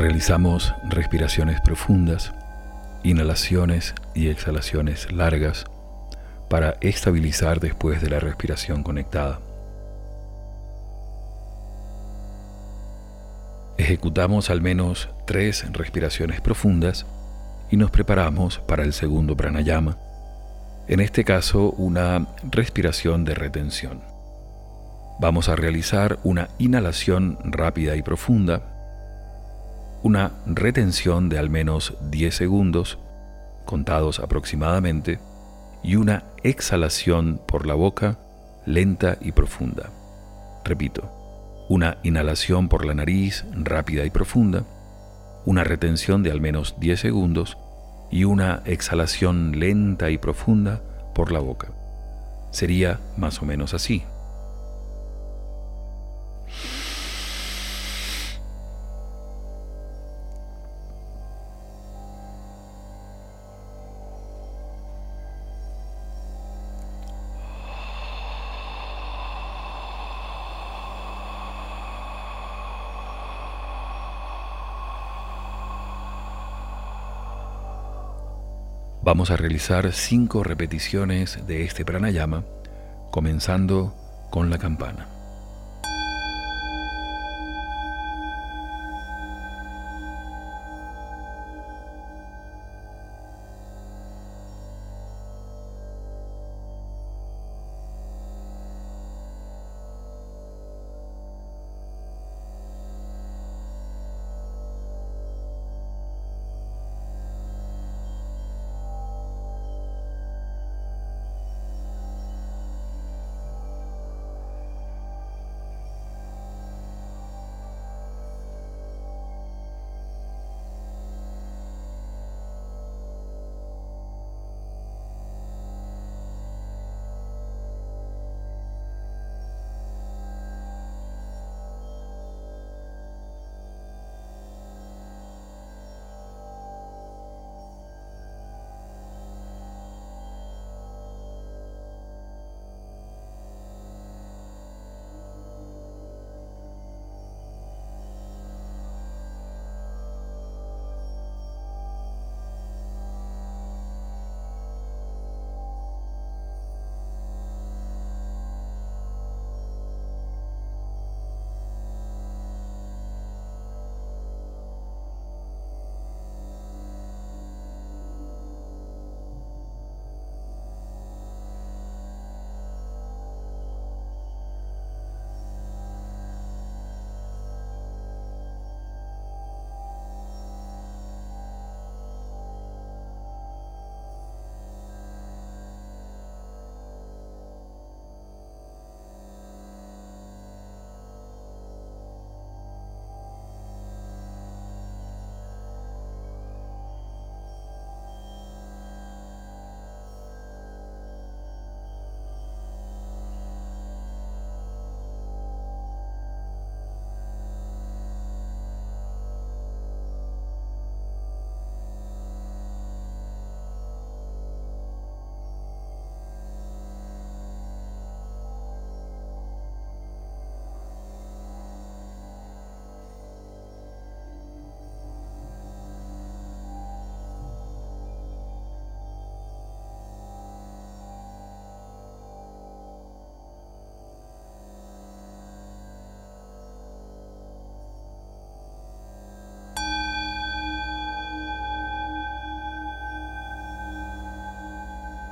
Realizamos respiraciones profundas, inhalaciones y exhalaciones largas para estabilizar después de la respiración conectada. Ejecutamos al menos tres respiraciones profundas y nos preparamos para el segundo pranayama, en este caso una respiración de retención. Vamos a realizar una inhalación rápida y profunda, una retención de al menos 10 segundos, contados aproximadamente, y una exhalación por la boca lenta y profunda. Repito, una inhalación por la nariz rápida y profunda, una retención de al menos 10 segundos y una exhalación lenta y profunda por la boca. Sería más o menos así. Vamos a realizar cinco repeticiones de este pranayama, comenzando con la campana.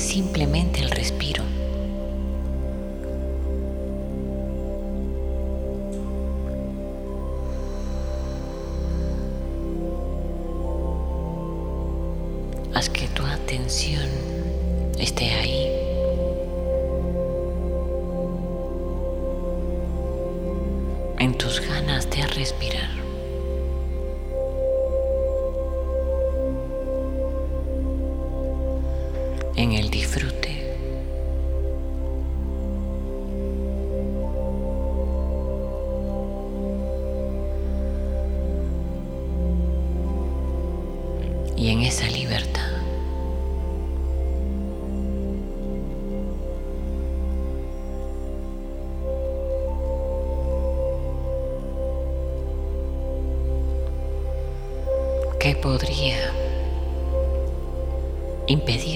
Simplemente el Y en esa libertad. ¿Qué podría impedírtelo?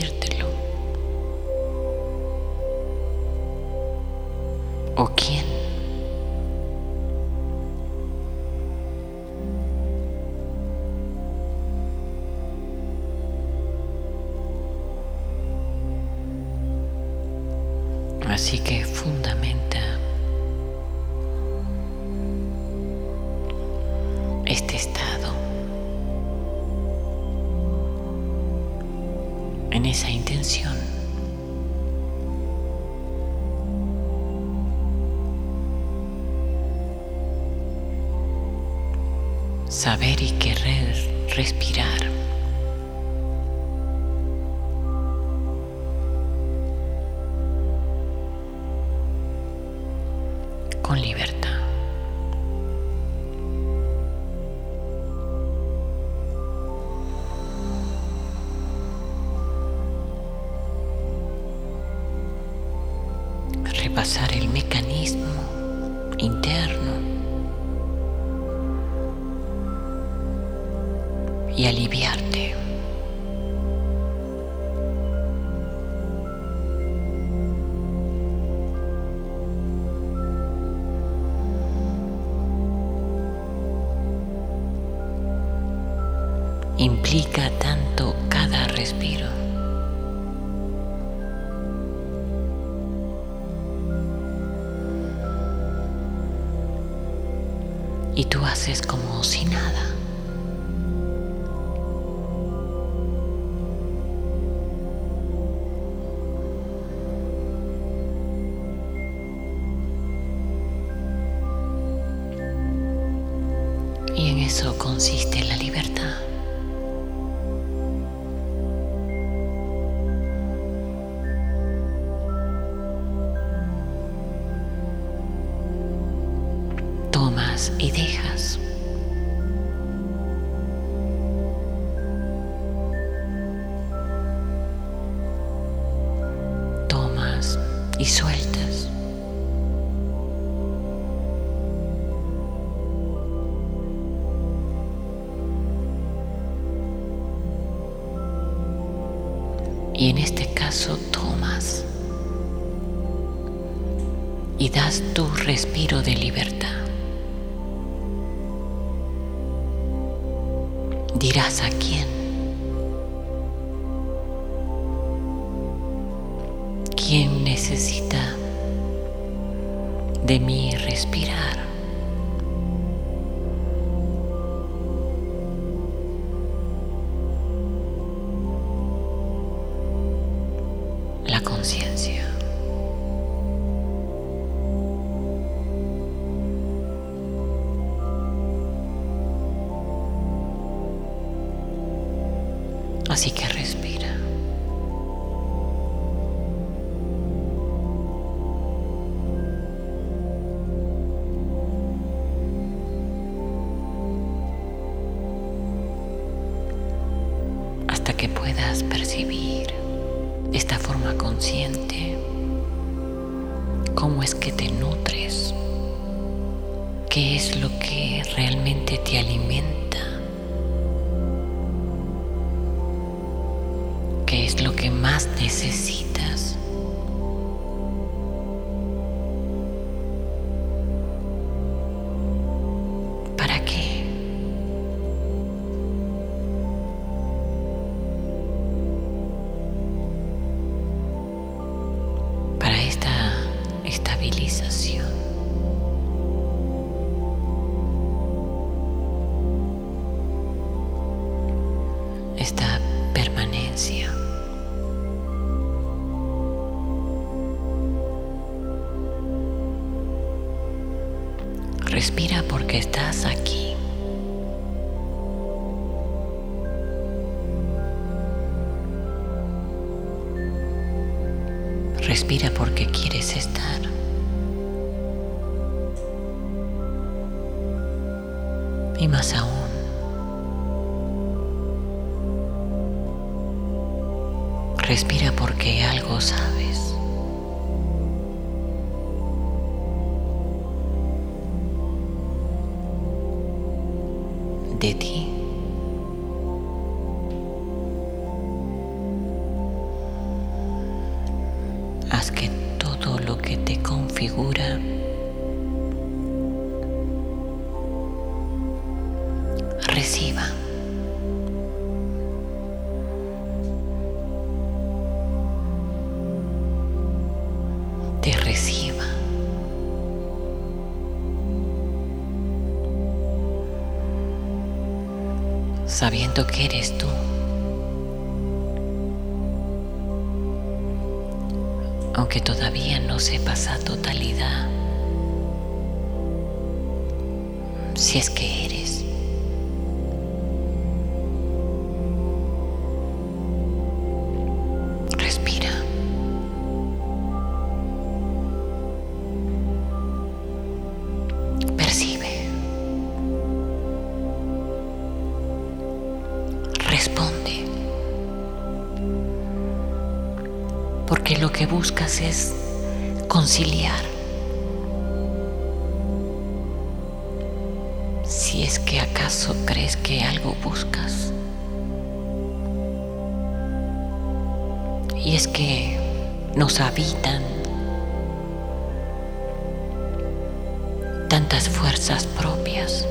Con. Eso consiste la libertad. Estabilización. Te configura reciba. te reciba. Sabiendo que eres tú. Aunque todavía no sepas a totalidad si es que eres. Es conciliar. Si es que acaso crees que algo buscas. Y es que nos habitan tantas fuerzas propias.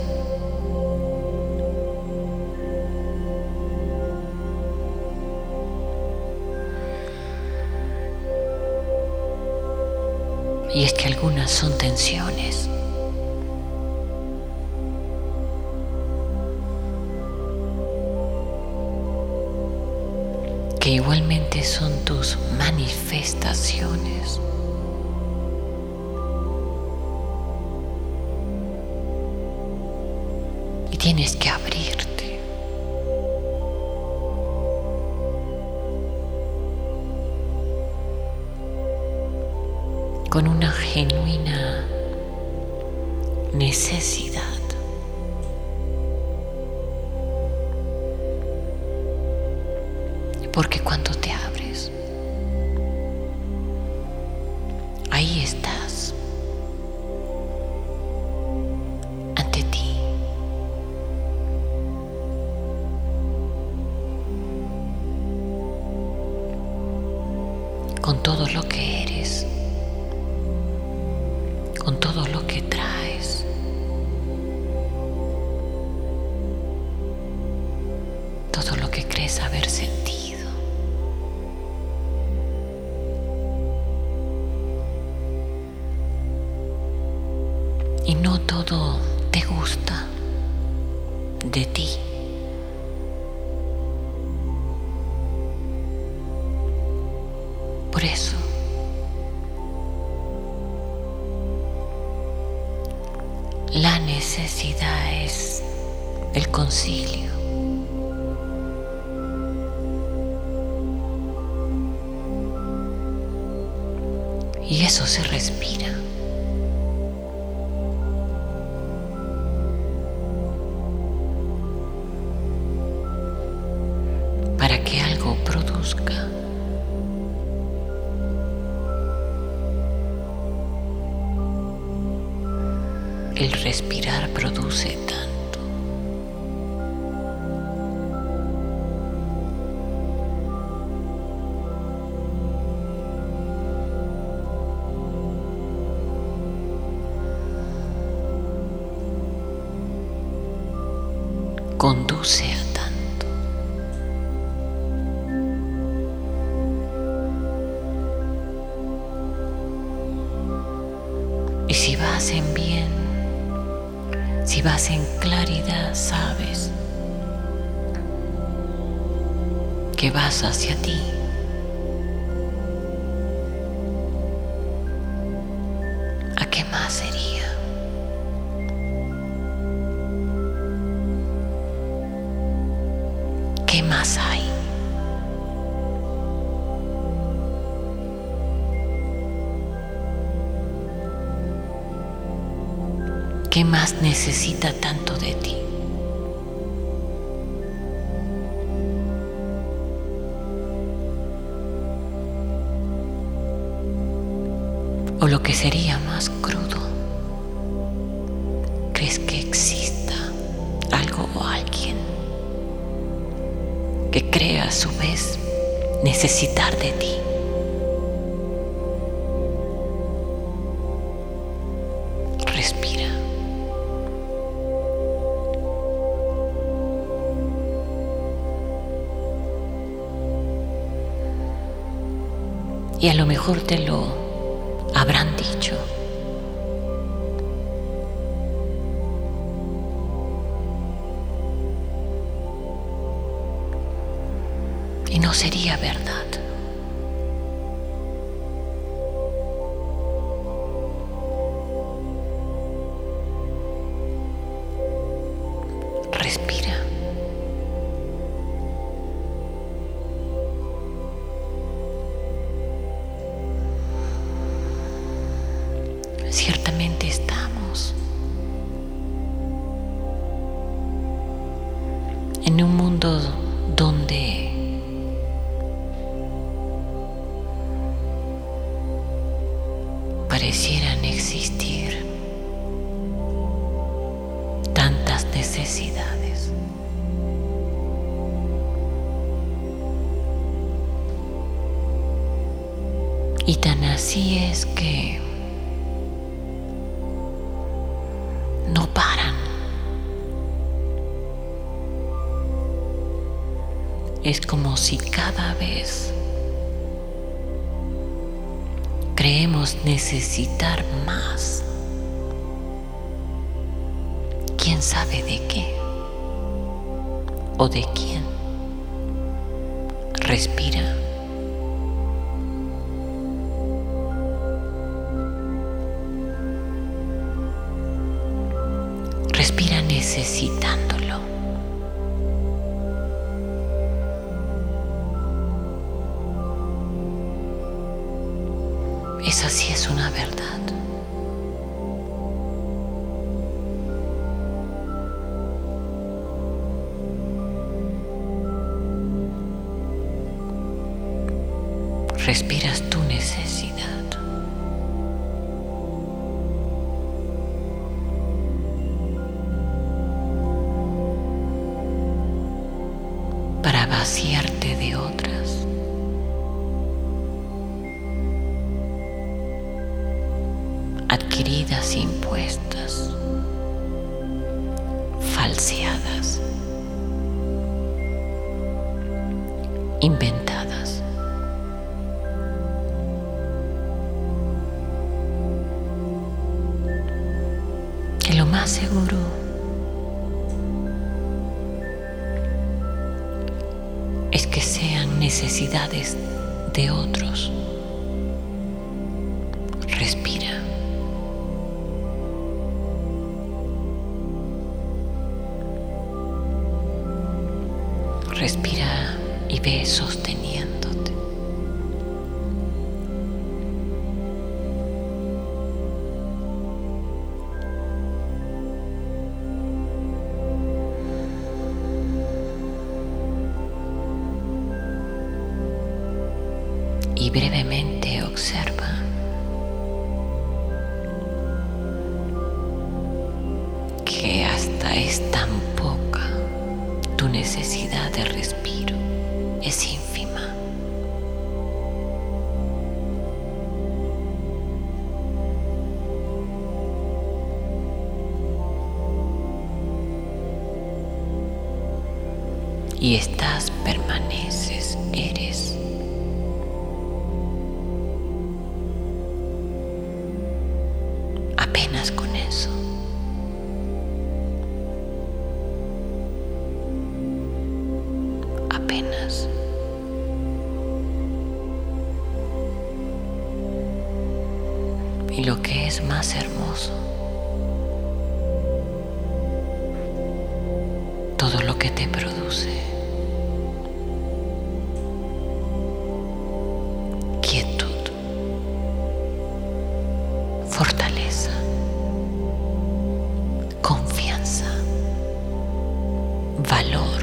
Que algunas son tensiones. que igualmente son tus manifestaciones. tienes que con una genuina necesidad. Porque cuando Y eso se respira. Más hay? ¿Qué más necesita tanto de ti? O lo que sería más crudo, a su vez necesitar de ti? y a lo mejor te lo Y no sería verdad. Es como si cada vez creemos necesitar más. ¿Quién sabe de qué? ¿O de quién? Respira. necesitándolo. si es una verdad. Respira. impuestas, falseadas, inventadas. Que lo más seguro es que sean necesidades de otros. es tan poca, tu necesidad de respiro es infinita. valor.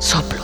soplo.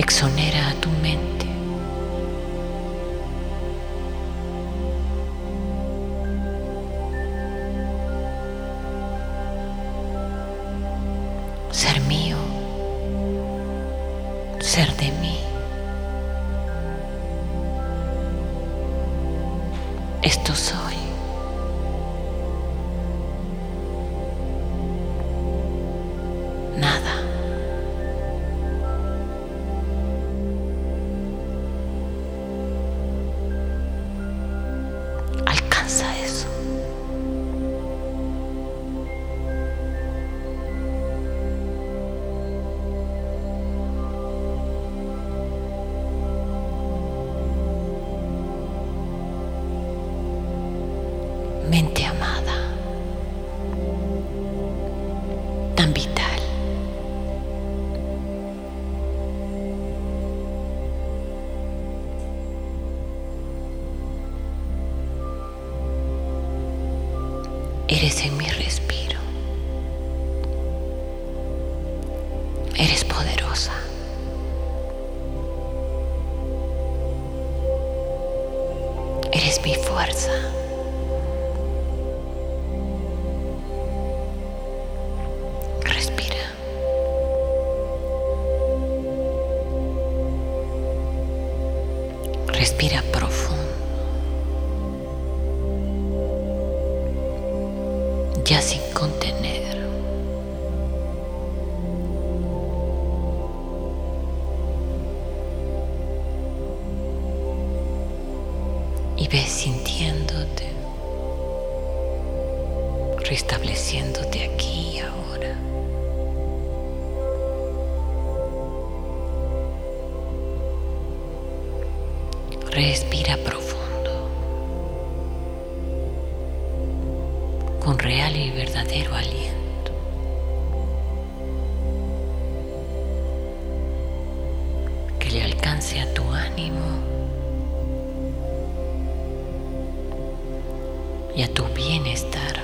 exonera a tu mente. Eres en mi respiro. Con real y verdadero aliento. Que le alcance a tu ánimo y a tu bienestar.